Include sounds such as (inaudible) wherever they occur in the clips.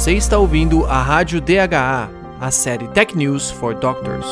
Você está ouvindo a Rádio DHA, a série Tech News for Doctors.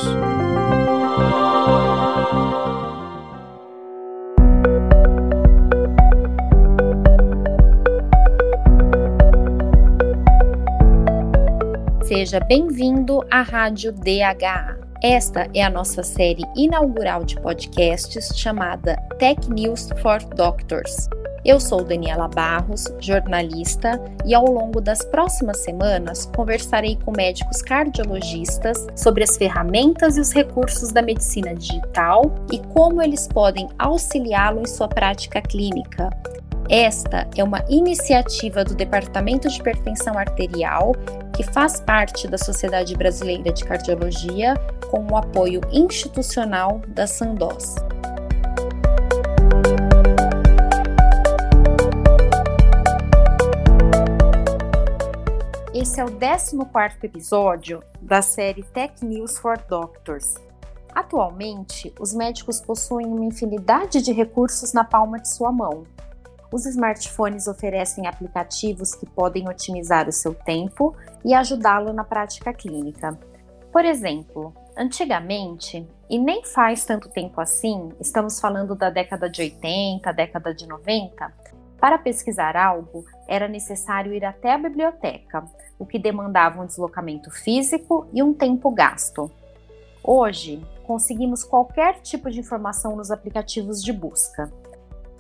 Seja bem-vindo à Rádio DHA. Esta é a nossa série inaugural de podcasts chamada Tech News for Doctors. Eu sou Daniela Barros, jornalista, e ao longo das próximas semanas conversarei com médicos cardiologistas sobre as ferramentas e os recursos da medicina digital e como eles podem auxiliá-lo em sua prática clínica. Esta é uma iniciativa do Departamento de Hipertensão Arterial, que faz parte da Sociedade Brasileira de Cardiologia, com o apoio institucional da Sandoz. Esse é o 14 episódio da série Tech News for Doctors. Atualmente, os médicos possuem uma infinidade de recursos na palma de sua mão. Os smartphones oferecem aplicativos que podem otimizar o seu tempo e ajudá-lo na prática clínica. Por exemplo, antigamente, e nem faz tanto tempo assim, estamos falando da década de 80, década de 90, para pesquisar algo, era necessário ir até a biblioteca, o que demandava um deslocamento físico e um tempo gasto. Hoje, conseguimos qualquer tipo de informação nos aplicativos de busca.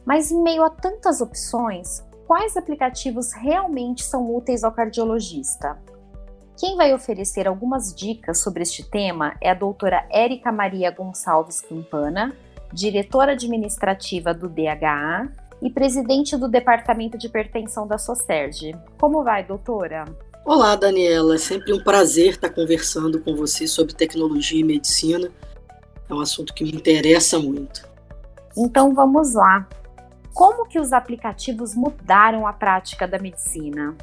Mas em meio a tantas opções, quais aplicativos realmente são úteis ao cardiologista? Quem vai oferecer algumas dicas sobre este tema é a doutora Érica Maria Gonçalves Campana, diretora administrativa do DHA e presidente do Departamento de Hipertensão da SOCERG. Como vai, doutora? Olá, Daniela. É sempre um prazer estar conversando com você sobre tecnologia e medicina. É um assunto que me interessa muito. Então vamos lá. Como que os aplicativos mudaram a prática da medicina?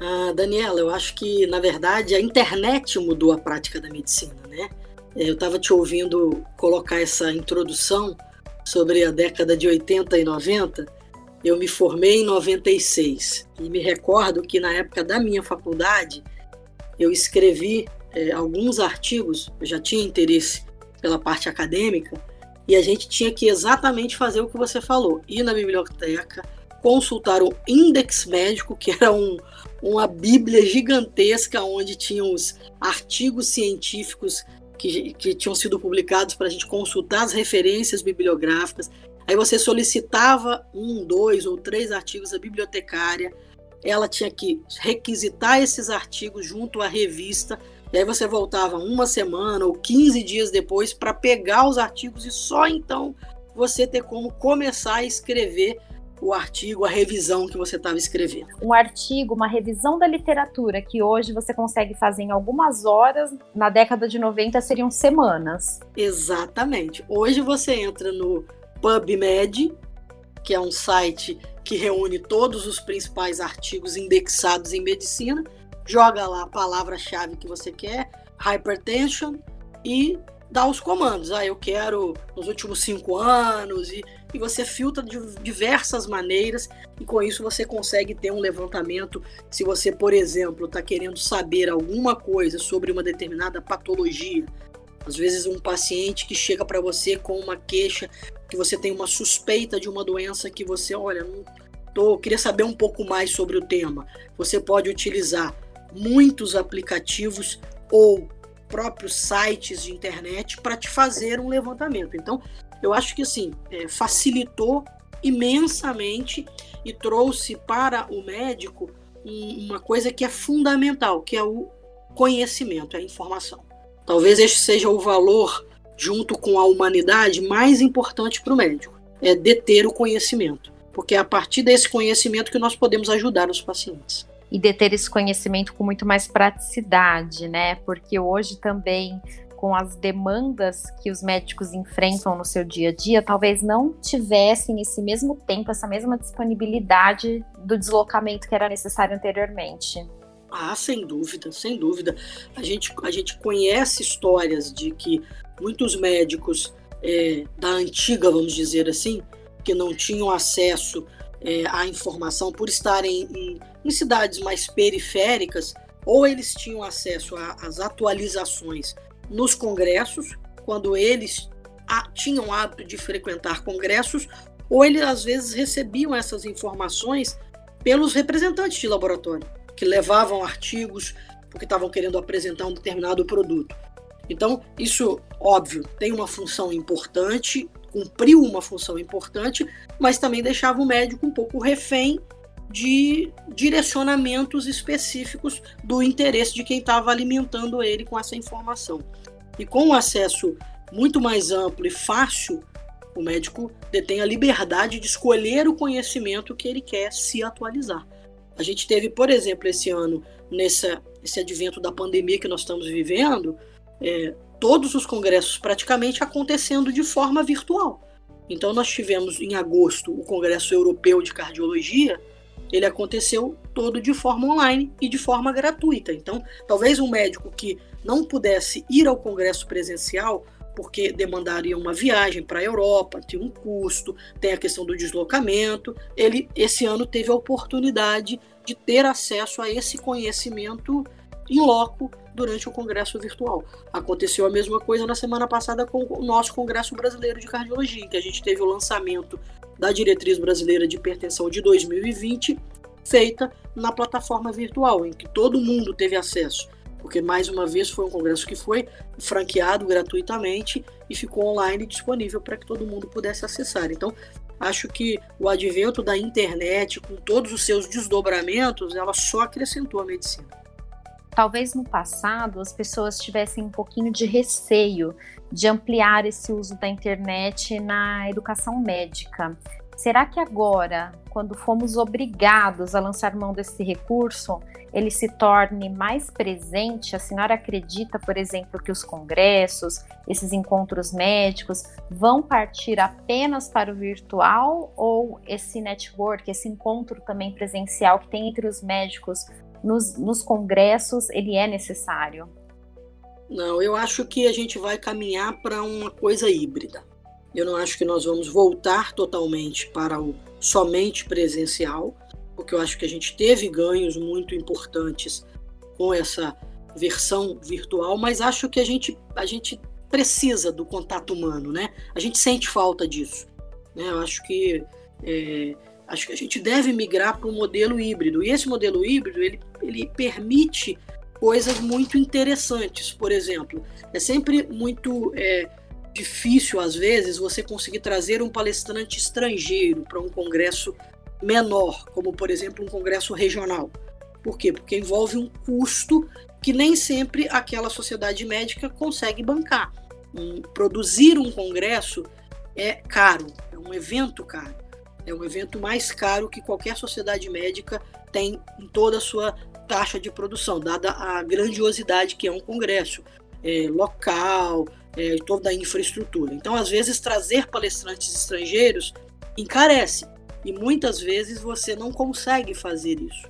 Ah, Daniela, eu acho que, na verdade, a internet mudou a prática da medicina, né? É, eu estava te ouvindo colocar essa introdução sobre a década de 80 e 90, eu me formei em 96 e me recordo que na época da minha faculdade eu escrevi é, alguns artigos, eu já tinha interesse pela parte acadêmica e a gente tinha que exatamente fazer o que você falou, ir na biblioteca, consultar o Index Médico, que era um, uma bíblia gigantesca onde tinham os artigos científicos que, que tinham sido publicados para a gente consultar as referências bibliográficas. Aí você solicitava um, dois ou três artigos da bibliotecária, ela tinha que requisitar esses artigos junto à revista, e aí você voltava uma semana ou 15 dias depois para pegar os artigos e só então você ter como começar a escrever o artigo, a revisão que você estava escrevendo. Um artigo, uma revisão da literatura que hoje você consegue fazer em algumas horas, na década de 90 seriam semanas. Exatamente. Hoje você entra no PubMed, que é um site que reúne todos os principais artigos indexados em medicina, joga lá a palavra-chave que você quer, hypertension, e dá os comandos. Ah, eu quero nos últimos cinco anos, e, e você filtra de diversas maneiras, e com isso você consegue ter um levantamento. Se você, por exemplo, está querendo saber alguma coisa sobre uma determinada patologia, às vezes um paciente que chega para você com uma queixa, que você tem uma suspeita de uma doença que você, olha, não tô, queria saber um pouco mais sobre o tema. Você pode utilizar muitos aplicativos ou próprios sites de internet para te fazer um levantamento. Então, eu acho que assim é, facilitou imensamente e trouxe para o médico um, uma coisa que é fundamental, que é o conhecimento, é a informação. Talvez este seja o valor, junto com a humanidade, mais importante para o médico, é deter o conhecimento, porque é a partir desse conhecimento que nós podemos ajudar os pacientes e deter esse conhecimento com muito mais praticidade, né? Porque hoje também com as demandas que os médicos enfrentam no seu dia a dia, talvez não tivessem esse mesmo tempo, essa mesma disponibilidade do deslocamento que era necessário anteriormente. Ah, sem dúvida, sem dúvida. A gente, a gente conhece histórias de que muitos médicos é, da antiga, vamos dizer assim, que não tinham acesso é, a informação, por estarem em, em, cidades mais periféricas, ou eles tinham acesso às atualizações nos congressos, quando eles a, tinham hábito de frequentar congressos, ou eles às vezes recebiam essas informações pelos representantes de laboratório, que levavam artigos porque estavam querendo apresentar um determinado produto. Então, isso, óbvio, tem uma função importante, cumpriu uma função importante, mas também deixava o médico um pouco refém de direcionamentos específicos do interesse de quem estava alimentando ele com essa informação. E com o acesso muito mais amplo e fácil, o médico detém a liberdade de escolher o conhecimento que ele quer se atualizar. A gente teve, por exemplo, esse ano, nessa, esse advento da pandemia que nós estamos vivendo, é, todos os congressos praticamente acontecendo de forma virtual. Então, nós tivemos em agosto o Congresso Europeu de Cardiologia, ele aconteceu todo de forma online e de forma gratuita. Então, talvez um médico que não pudesse ir ao congresso presencial, porque demandaria uma viagem para a Europa, tem um custo, tem a questão do deslocamento, ele esse ano teve a oportunidade de ter acesso a esse conhecimento em loco durante o congresso virtual. Aconteceu a mesma coisa na semana passada com o nosso Congresso Brasileiro de Cardiologia, em que a gente teve o lançamento da Diretriz Brasileira de Hipertensão de 2020, feita na plataforma virtual, em que todo mundo teve acesso. Porque, mais uma vez, foi um congresso que foi franqueado gratuitamente e ficou online disponível para que todo mundo pudesse acessar. Então, acho que o advento da internet, com todos os seus desdobramentos, ela só acrescentou a medicina. Talvez no passado as pessoas tivessem um pouquinho de receio de ampliar esse uso da internet na educação médica. Será que agora, quando fomos obrigados a lançar mão desse recurso, ele se torne mais presente? A senhora acredita, por exemplo, que os congressos, esses encontros médicos, vão partir apenas para o virtual ou esse network, esse encontro também presencial que tem entre os médicos nos, nos congressos, ele é necessário? Não, eu acho que a gente vai caminhar para uma coisa híbrida. Eu não acho que nós vamos voltar totalmente para o somente presencial, porque eu acho que a gente teve ganhos muito importantes com essa versão virtual, mas acho que a gente, a gente precisa do contato humano, né? A gente sente falta disso. Né? Eu acho que é, acho que a gente deve migrar para um modelo híbrido. E esse modelo híbrido ele, ele permite coisas muito interessantes. Por exemplo, é sempre muito é, difícil, às vezes, você conseguir trazer um palestrante estrangeiro para um congresso menor, como, por exemplo, um congresso regional. Por quê? Porque envolve um custo que nem sempre aquela sociedade médica consegue bancar. Um, produzir um congresso é caro, é um evento caro. É um evento mais caro que qualquer sociedade médica tem em toda a sua taxa de produção, dada a grandiosidade que é um congresso é, local, é, toda a infraestrutura. Então, às vezes, trazer palestrantes estrangeiros encarece e muitas vezes você não consegue fazer isso.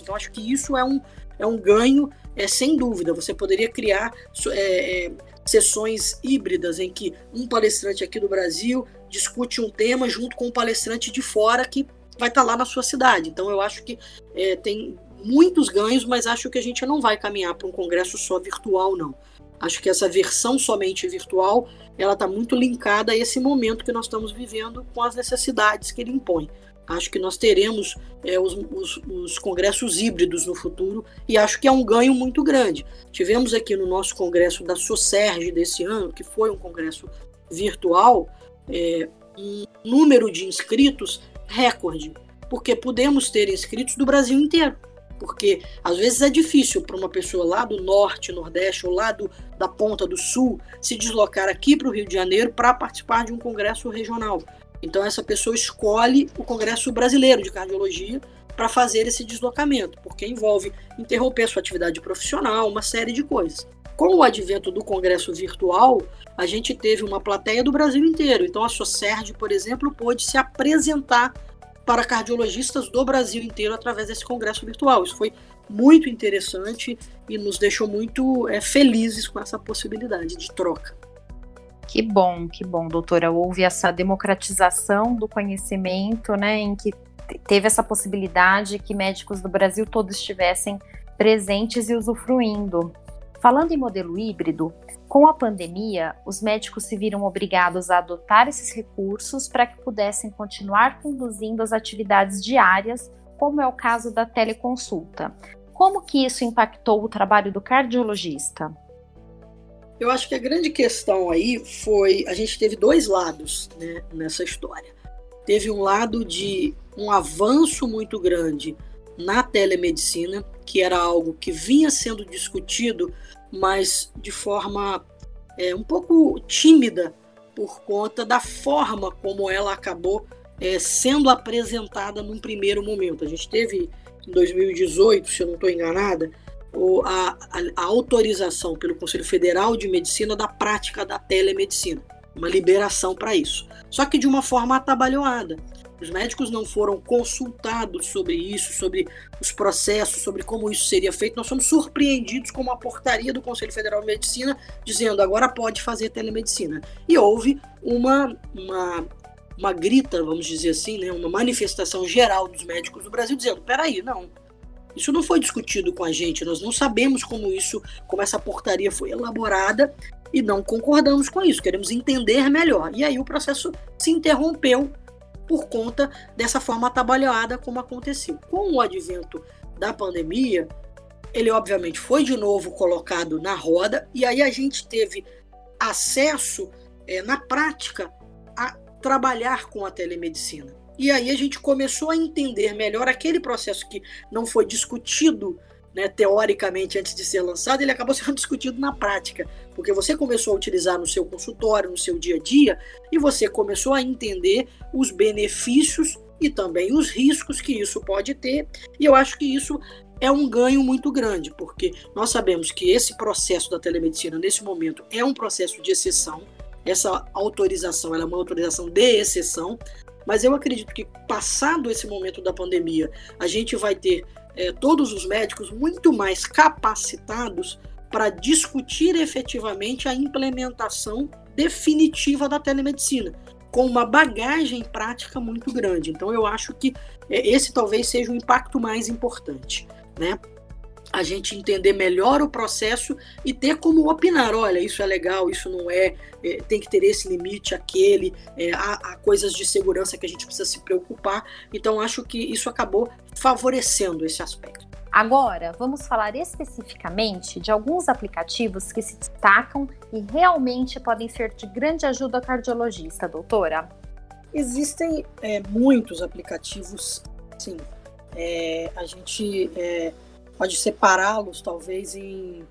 Então, acho que isso é um, é um ganho, é, sem dúvida. Você poderia criar é, é, sessões híbridas em que um palestrante aqui do Brasil discute um tema junto com um palestrante de fora que vai estar lá na sua cidade. Então, eu acho que é, tem muitos ganhos, mas acho que a gente não vai caminhar para um congresso só virtual, não. Acho que essa versão somente virtual, ela está muito linkada a esse momento que nós estamos vivendo com as necessidades que ele impõe. Acho que nós teremos é, os, os, os, congressos híbridos no futuro e acho que é um ganho muito grande. Tivemos aqui no nosso congresso da SOCERG desse ano, que foi um congresso virtual, é, um número de inscritos recorde, porque pudemos ter inscritos do Brasil inteiro porque às vezes é difícil para uma pessoa lá do norte, nordeste ou lá do, da ponta do sul se deslocar aqui para o Rio de Janeiro para participar de um congresso regional. Então essa pessoa escolhe o Congresso Brasileiro de Cardiologia para fazer esse deslocamento, porque envolve interromper sua atividade profissional, uma série de coisas. Com o advento do congresso virtual, a gente teve uma plateia do Brasil inteiro. Então a SOCERD, por exemplo, pôde se apresentar para cardiologistas do Brasil inteiro através desse congresso virtual. Isso foi muito interessante e nos deixou muito é, felizes com essa possibilidade de troca. Que bom, que bom, doutora. Houve essa democratização do conhecimento, né, em que teve essa possibilidade que médicos do Brasil todos estivessem presentes e usufruindo. Falando em modelo híbrido, com a pandemia, os médicos se viram obrigados a adotar esses recursos para que pudessem continuar conduzindo as atividades diárias, como é o caso da teleconsulta. Como que isso impactou o trabalho do cardiologista? Eu acho que a grande questão aí foi a gente teve dois lados né, nessa história. Teve um lado de um avanço muito grande na telemedicina, que era algo que vinha sendo discutido, mas de forma é, um pouco tímida por conta da forma como ela acabou é, sendo apresentada num primeiro momento. A gente teve em 2018, se eu não estou enganada, a, a, a, autorização pelo Conselho Federal de Medicina da prática da telemedicina, uma liberação para isso. Só que de uma forma atabalhoada. Os médicos não foram consultados sobre isso, sobre os processos, sobre como isso seria feito. Nós somos surpreendidos com uma portaria do Conselho Federal de Medicina dizendo agora pode fazer telemedicina. E houve uma, uma, uma grita, vamos dizer assim, né, uma manifestação geral dos médicos do Brasil dizendo: peraí, não. Isso não foi discutido com a gente, nós não sabemos como isso, como essa portaria foi elaborada e não concordamos com isso, queremos entender melhor. E aí o processo se interrompeu por conta dessa forma atabalhada como aconteceu. Com o advento da pandemia, ele obviamente foi de novo colocado na roda e aí a gente teve acesso é, na prática a trabalhar com a telemedicina. E aí a gente começou a entender melhor aquele processo que não foi discutido né, teoricamente antes de ser lançado, ele acabou (laughs) sendo discutido na prática, porque você começou a utilizar no seu consultório, no seu dia a dia, e você começou a entender os benefícios e também os riscos que isso pode ter. E eu acho que isso é um ganho muito grande, porque nós sabemos que esse processo da telemedicina nesse momento é um processo de exceção. Essa autorização é uma autorização de exceção, mas eu acredito que passado esse momento da pandemia, a gente vai ter é, todos os médicos muito mais capacitados para discutir efetivamente a implementação definitiva da telemedicina, com uma bagagem prática muito grande. Então, eu acho que é, esse talvez seja o impacto mais importante, né? A gente entender melhor o processo e ter como opinar, olha, isso é legal, isso não é, é tem que ter esse limite, aquele, é, há, há, coisas de segurança que a gente precisa se preocupar. Então, acho que isso acabou favorecendo esse aspecto. Agora, vamos falar especificamente de alguns aplicativos que se destacam e realmente podem ser de grande ajuda ao cardiologista, doutora. Existem é, muitos aplicativos, sim. É, a gente é, pode separá-los talvez em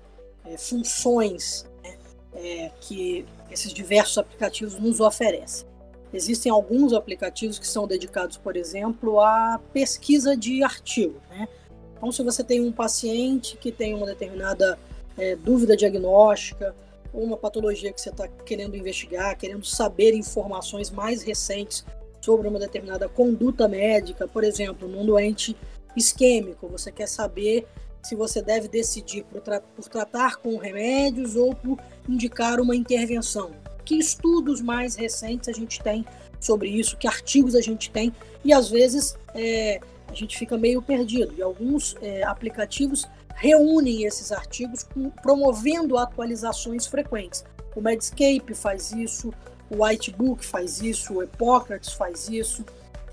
é, funções né, é, que esses diversos aplicativos nos oferecem. Existem alguns aplicativos que são dedicados, por exemplo, à pesquisa de artigo. Né? Então, se você tem um paciente que tem uma determinada é, dúvida diagnóstica, ou uma patologia que você está querendo investigar, querendo saber informações mais recentes sobre uma determinada conduta médica, por exemplo, num doente isquêmico, você quer saber se você deve decidir por, tra por tratar com remédios ou por indicar uma intervenção. Que estudos mais recentes a gente tem sobre isso, que artigos a gente tem, e às vezes é, a gente fica meio perdido. E alguns é, aplicativos reúnem esses artigos com, promovendo atualizações frequentes. O Medscape faz isso, o Whitebook faz isso, o Hippocrates faz isso.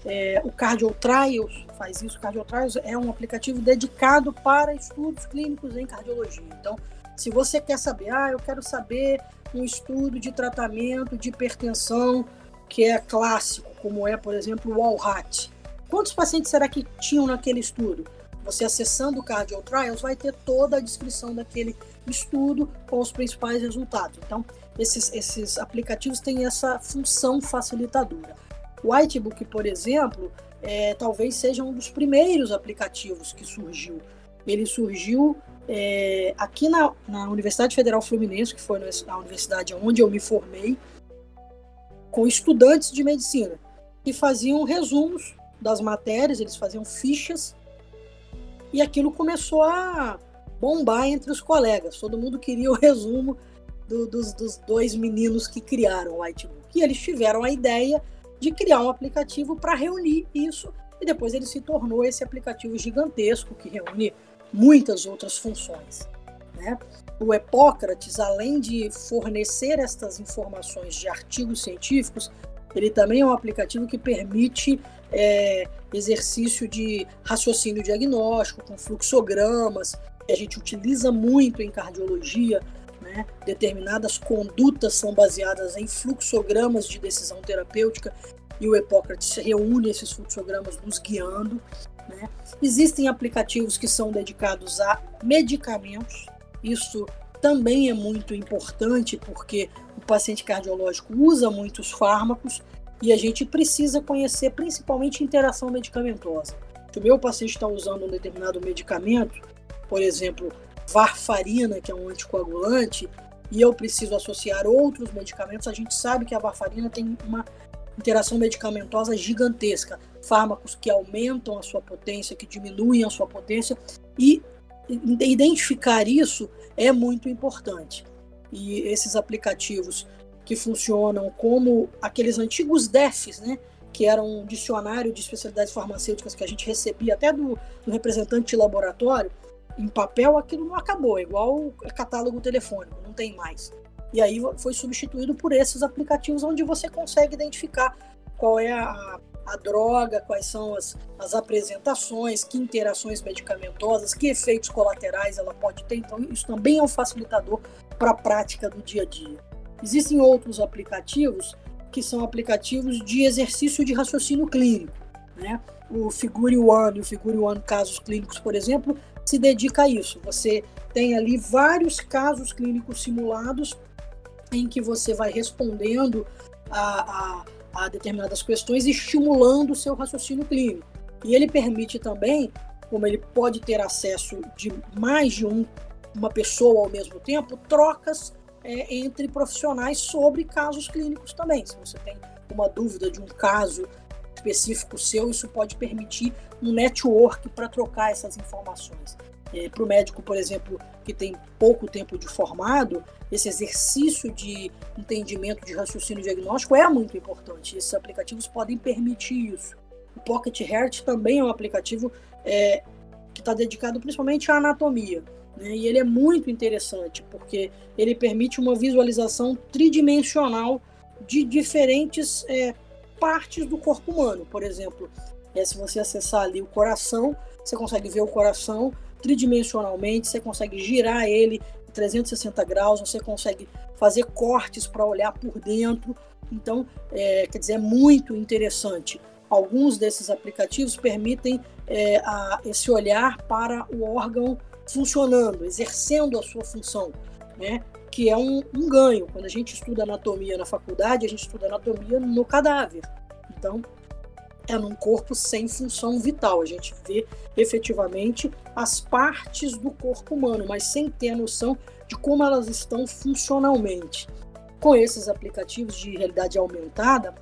É, o Cardio Trials faz isso. O Cardio Trials é um aplicativo dedicado para estudos clínicos em cardiologia. Então, se você quer saber, ah, eu quero saber um estudo de tratamento de hipertensão que é clássico, como é, por exemplo, o Walhat. Quantos pacientes será que tinham naquele estudo? Você acessando o Cardio Trials vai ter toda a descrição daquele estudo com os principais resultados. Então, esses, esses aplicativos têm essa função facilitadora. O Whitebook, por exemplo, é, talvez seja um dos primeiros aplicativos que surgiu. Ele surgiu é, aqui na, na, Universidade Federal Fluminense, que foi a universidade onde eu me formei, com estudantes de medicina, que faziam resumos das matérias, eles faziam fichas, e aquilo começou a bombar entre os colegas. Todo mundo queria o resumo do, dos, dos, dois meninos que criaram o Whitebook. E eles tiveram a ideia de criar um aplicativo para reunir isso e depois ele se tornou esse aplicativo gigantesco que reúne muitas outras funções. Né? O Epócrates, além de fornecer estas informações de artigos científicos, ele também é um aplicativo que permite é, exercício de raciocínio diagnóstico, com fluxogramas, que a gente utiliza muito em cardiologia. Né? Determinadas condutas são baseadas em fluxogramas de decisão terapêutica e o Epócrates reúne esses fluxogramas nos guiando. Né? Existem aplicativos que são dedicados a medicamentos, isso também é muito importante porque o paciente cardiológico usa muitos fármacos e a gente precisa conhecer principalmente interação medicamentosa. Se o meu paciente está usando um determinado medicamento, por exemplo, varfarina, que é um anticoagulante, e eu preciso associar outros medicamentos, a gente sabe que a varfarina tem uma interação medicamentosa gigantesca. Fármacos que aumentam a sua potência, que diminuem a sua potência, e identificar isso é muito importante. E esses aplicativos que funcionam como aqueles antigos DEFs, né? que era um dicionário de especialidades farmacêuticas que a gente recebia até do, do representante de laboratório, em papel aquilo não acabou, é igual o catálogo telefônico, não tem mais. E aí foi substituído por esses aplicativos onde você consegue identificar qual é a, a droga, quais são as, as apresentações, que interações medicamentosas, que efeitos colaterais ela pode ter. Então, isso também é um facilitador para a prática do dia a dia. Existem outros aplicativos que são aplicativos de exercício de raciocínio clínico. Né? O Figure One e o Figure One Casos Clínicos, por exemplo, se dedica a isso. Você tem ali vários casos clínicos simulados em que você vai respondendo a, a, a determinadas questões, estimulando o seu raciocínio clínico. E ele permite também, como ele pode ter acesso de mais de um, uma pessoa ao mesmo tempo, trocas é, entre profissionais sobre casos clínicos também. Se você tem uma dúvida de um caso específico seu, isso pode permitir um network para trocar essas informações. É, para o médico, por exemplo, que tem pouco tempo de formado, esse exercício de entendimento de raciocínio diagnóstico é muito importante. Esses aplicativos podem permitir isso. O Pocket Heart também é um aplicativo é, que está dedicado principalmente à anatomia. Né? E ele é muito interessante porque ele permite uma visualização tridimensional de diferentes é, partes do corpo humano. Por exemplo, é, se você acessar ali o coração, você consegue ver o coração tridimensionalmente, você consegue girar ele 360 graus, você consegue fazer cortes para olhar por dentro. Então, é, quer dizer, é muito interessante. Alguns desses aplicativos permitem é, a, esse olhar para o órgão funcionando, exercendo a sua função, né? Que é um, um ganho. Quando a gente estuda anatomia na faculdade, a gente estuda anatomia no cadáver. Então, é num corpo sem função vital. A gente vê efetivamente as partes do corpo humano, mas sem ter a noção de como elas estão funcionalmente. Com esses aplicativos de realidade aumentada,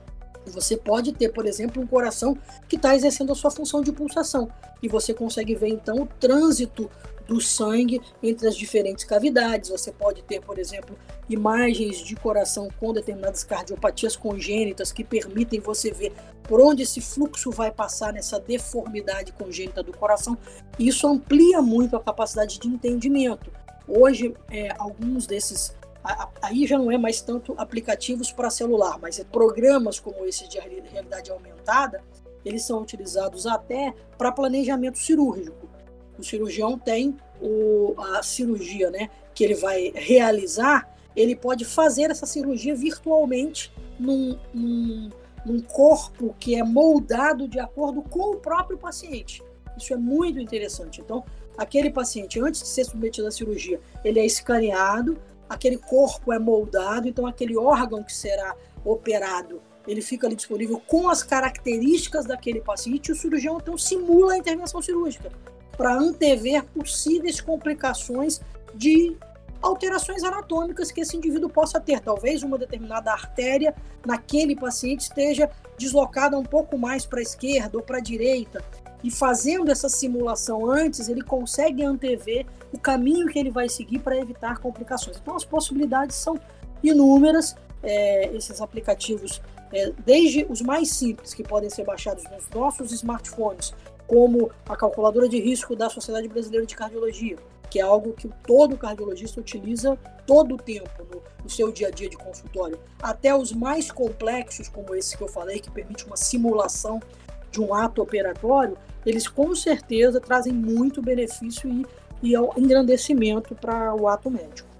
você pode ter, por exemplo, um coração que está exercendo a sua função de pulsação e você consegue ver então o trânsito do sangue entre as diferentes cavidades. Você pode ter, por exemplo, imagens de coração com determinadas cardiopatias congênitas que permitem você ver por onde esse fluxo vai passar nessa deformidade congênita do coração. Isso amplia muito a capacidade de entendimento. Hoje, é, alguns desses aí já não é mais tanto aplicativos para celular, mas é programas como esse de realidade aumentada, eles são utilizados até para planejamento cirúrgico. O cirurgião tem o, a cirurgia né, que ele vai realizar, ele pode fazer essa cirurgia virtualmente num, num, num corpo que é moldado de acordo com o próprio paciente. Isso é muito interessante. Então, aquele paciente, antes de ser submetido à cirurgia, ele é escaneado, aquele corpo é moldado, então aquele órgão que será operado, ele fica ali disponível com as características daquele paciente e o cirurgião então simula a intervenção cirúrgica para antever possíveis complicações de alterações anatômicas que esse indivíduo possa ter. Talvez uma determinada artéria naquele paciente esteja deslocada um pouco mais para a esquerda ou para a direita. E fazendo essa simulação antes, ele consegue antever o caminho que ele vai seguir para evitar complicações. Então, as possibilidades são inúmeras. É, esses aplicativos é, desde os mais simples, que podem ser baixados nos nossos smartphones, como a calculadora de risco da Sociedade Brasileira de Cardiologia, que é algo que todo cardiologista utiliza todo o tempo no, no, seu dia a dia de consultório, até os mais complexos, como esse que eu falei, que permite uma simulação de um ato operatório, eles com certeza trazem muito benefício e, e engrandecimento para o ato médico.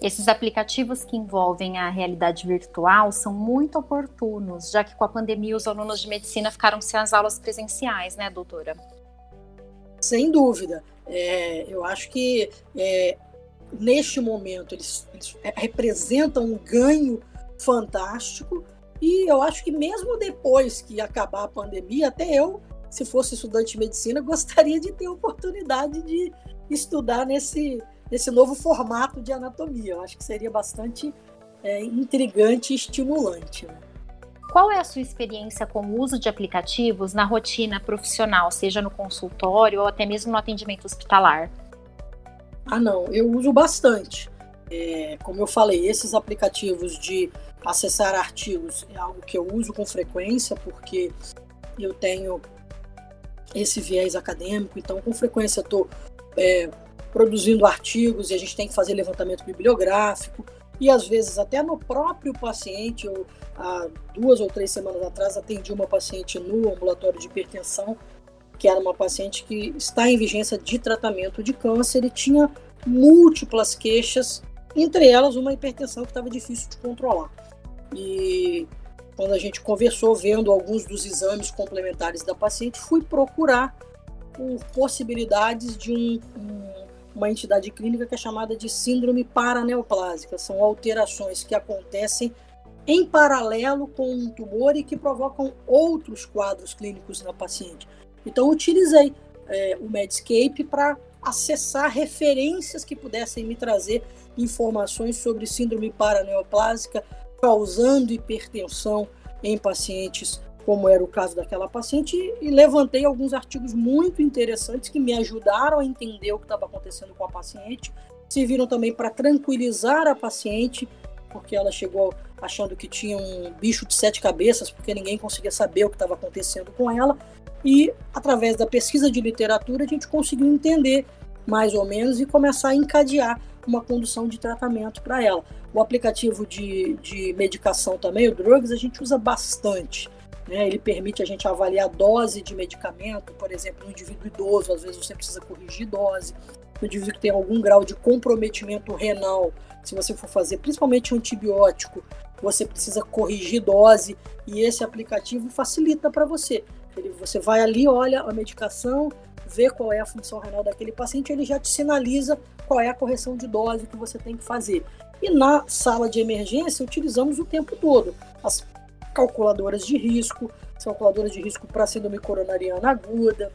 Esses aplicativos que envolvem a realidade virtual são muito oportunos, já que com a pandemia os alunos de medicina ficaram sem as aulas presenciais, né, doutora? Sem dúvida. É, eu acho que é, neste momento eles, eles, representam um ganho fantástico e eu acho que mesmo depois que acabar a pandemia, até eu, se fosse estudante de medicina, (laughs) gostaria de ter a oportunidade de estudar nesse, nesse novo formato de anatomia. Eu acho que seria bastante é, intrigante e estimulante. Né? Qual é a sua experiência com o uso de aplicativos na rotina profissional, seja no consultório ou até mesmo no atendimento hospitalar? Ah, não, eu uso bastante. É, como eu falei, esses aplicativos de acessar artigos é algo que eu uso com frequência, porque eu tenho esse viés acadêmico, então com frequência estou é, produzindo artigos e a gente tem que fazer levantamento bibliográfico, e às vezes até no próprio paciente, eu há duas ou três semanas atrás atendi uma paciente no ambulatório de hipertensão, que era uma paciente que está em vigência de tratamento de câncer e tinha múltiplas queixas, entre elas uma hipertensão que estava difícil de controlar. E quando a gente conversou, vendo alguns dos exames complementares da paciente, fui procurar por possibilidades de um, um, uma entidade clínica que é chamada de síndrome paraneoplásica. São alterações que acontecem em paralelo com um tumor e que provocam outros quadros clínicos na paciente. Então, utilizei é, o Medscape para acessar referências que pudessem me trazer informações sobre síndrome paraneoplásica causando hipertensão em pacientes, como era o caso daquela paciente, e levantei alguns artigos muito interessantes que me ajudaram a entender o que estava acontecendo com a paciente, serviram também para tranquilizar a paciente porque ela chegou achando que tinha um bicho de sete cabeças, porque ninguém conseguia saber o que estava acontecendo com ela. E através da pesquisa de literatura, a gente conseguiu entender mais ou menos e começar a encadear uma condução de tratamento para ela. O aplicativo de, de medicação também, o Drugs, a gente usa bastante. Né? Ele permite a gente avaliar a dose de medicamento, por exemplo, no indivíduo idoso, às vezes você precisa corrigir dose. No indivíduo que tem algum grau de comprometimento renal, se você for fazer principalmente antibiótico, você precisa corrigir dose e esse aplicativo facilita para você. Ele, você vai ali, olha a medicação, vê qual é a função renal daquele paciente, ele já te sinaliza qual é a correção de dose que você tem que fazer. E na sala de emergência utilizamos o tempo todo as calculadoras de risco, calculadoras de risco para síndrome coronariana aguda,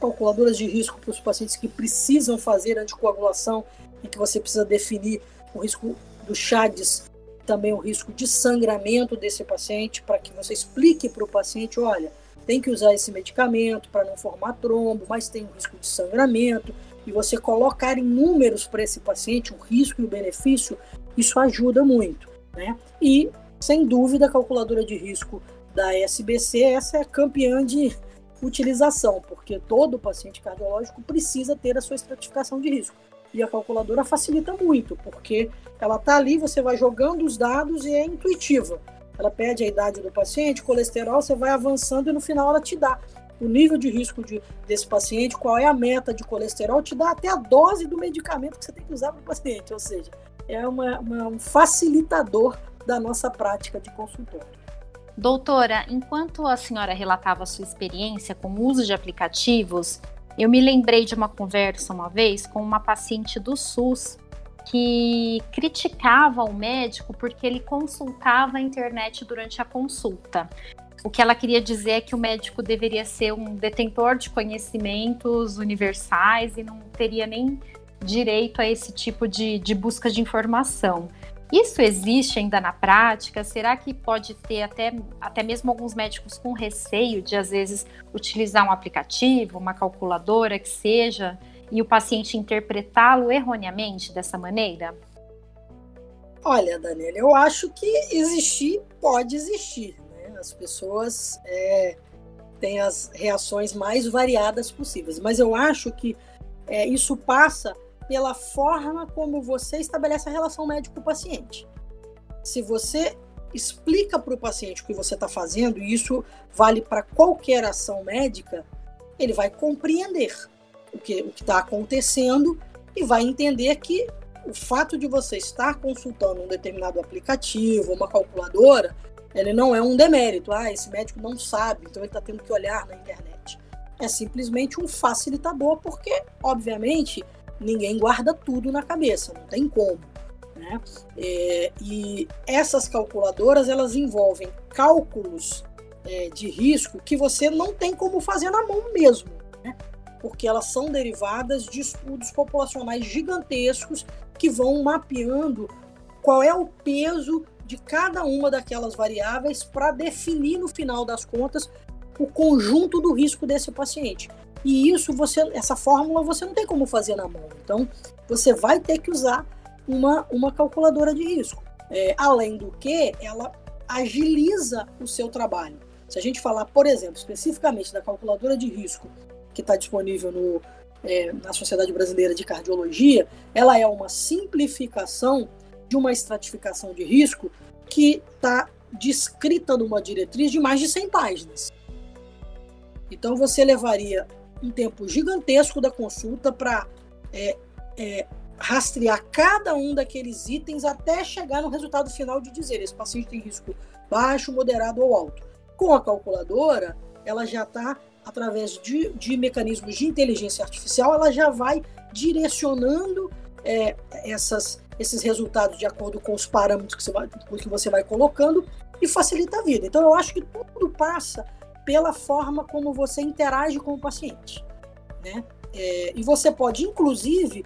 calculadoras de risco para os pacientes que precisam fazer anticoagulação e que você precisa definir o risco do CHADES, também o risco de sangramento desse paciente, para que você explique para o paciente, olha, tem que usar esse medicamento para não formar trombo, mas tem um risco de sangramento, e você colocar em números para esse paciente o risco e o benefício, isso ajuda muito. Né? E, sem dúvida, a calculadora de risco da SBC, essa é campeã de utilização, porque todo paciente cardiológico precisa ter a sua estratificação de risco. E a calculadora facilita muito, porque ela está ali, você vai jogando os dados e é intuitiva. Ela pede a idade do paciente, colesterol, você vai avançando e no final ela te dá o nível de risco de, desse paciente, qual é a meta de colesterol, te dá até a dose do medicamento que você tem que usar para o paciente. Ou seja, é uma, uma, um facilitador da nossa prática de consultório. Doutora, enquanto a senhora relatava a sua experiência com o uso de aplicativos, eu me lembrei de uma conversa uma vez com uma paciente do SUS que criticava o médico porque ele consultava a internet durante a consulta. O que ela queria dizer é que o médico deveria ser um detentor de conhecimentos universais e não teria nem direito a esse tipo de, de busca de informação. Isso existe ainda na prática? Será que pode ter até, até mesmo alguns médicos com receio de, às vezes, utilizar um aplicativo, uma calculadora que seja, e o paciente interpretá-lo erroneamente dessa maneira? Olha, Daniela, eu acho que existir pode existir. Né? As pessoas é, têm as reações mais variadas possíveis, mas eu acho que é, isso passa pela forma como você estabelece a relação médico-paciente. Se você explica para o paciente o que você está fazendo, e isso vale para qualquer ação médica, ele vai compreender o que está acontecendo e vai entender que o fato de você estar consultando um determinado aplicativo, uma calculadora, ele não é um demérito. Ah, esse médico não sabe, então ele está tendo que olhar na internet. É simplesmente um facilitador, porque, obviamente, ninguém guarda tudo na cabeça, não tem como. Né? É, e essas calculadoras elas envolvem cálculos é, de risco que você não tem como fazer na mão mesmo? Porque elas são derivadas de estudos populacionais gigantescos que vão mapeando qual é o peso de cada uma daquelas variáveis para definir no final das contas o conjunto do risco desse paciente. E isso você, essa fórmula você não tem como fazer na mão. Então você vai ter que usar uma, uma calculadora de risco. É, além do que, ela agiliza o seu trabalho. Se a gente falar, por exemplo, especificamente da calculadora de risco que está disponível no, é, na Sociedade Brasileira de Cardiologia, ela é uma simplificação de uma estratificação de risco que está descrita numa diretriz de mais de 100 páginas. Então você levaria um tempo gigantesco da consulta para é, é, rastrear cada um daqueles itens até chegar no resultado final de dizer esse paciente tem risco baixo, moderado ou alto. Com a calculadora, ela já está, através de, de, mecanismos de inteligência artificial, ela já vai direcionando é, essas, esses resultados de acordo com os parâmetros que você, vai, que você vai colocando e facilita a vida. Então, eu acho que tudo passa pela forma como você interage com o paciente. Né? É, e você pode, inclusive,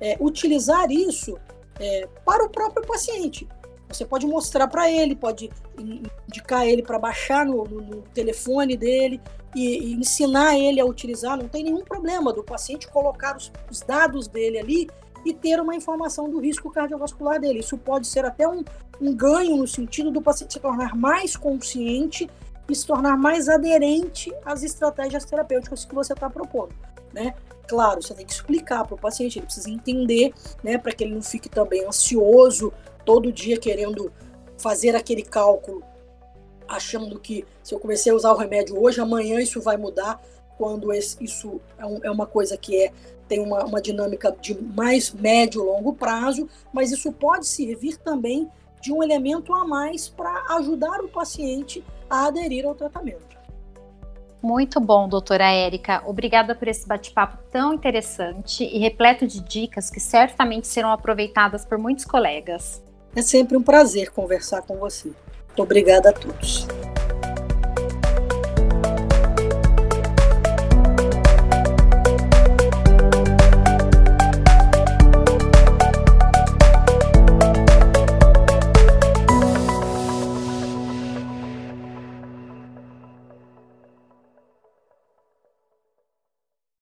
é, utilizar isso é, para o próprio paciente. Você pode mostrar para ele, pode indicar ele para baixar no, no, no, telefone dele e, e, ensinar ele a utilizar. Não tem nenhum problema do paciente colocar os, os, dados dele ali e ter uma informação do risco cardiovascular dele. Isso pode ser até um, um ganho no sentido do paciente se tornar mais consciente e se tornar mais aderente às estratégias terapêuticas que você está propondo. Né? Claro, você tem que explicar para o paciente, ele precisa entender, né, para que ele não fique também ansioso, todo dia querendo fazer aquele cálculo, achando que se eu comecei a usar o remédio hoje, amanhã isso vai mudar, quando esse, isso é, um, é, uma coisa que é tem uma, uma dinâmica de mais médio e longo prazo, mas isso pode servir também de um elemento a mais para ajudar o paciente a aderir ao tratamento. Muito bom, doutora Érica. Obrigada por esse bate-papo tão interessante e repleto de dicas que certamente serão aproveitadas por muitos colegas. É sempre um prazer conversar com você. Obrigada a todos.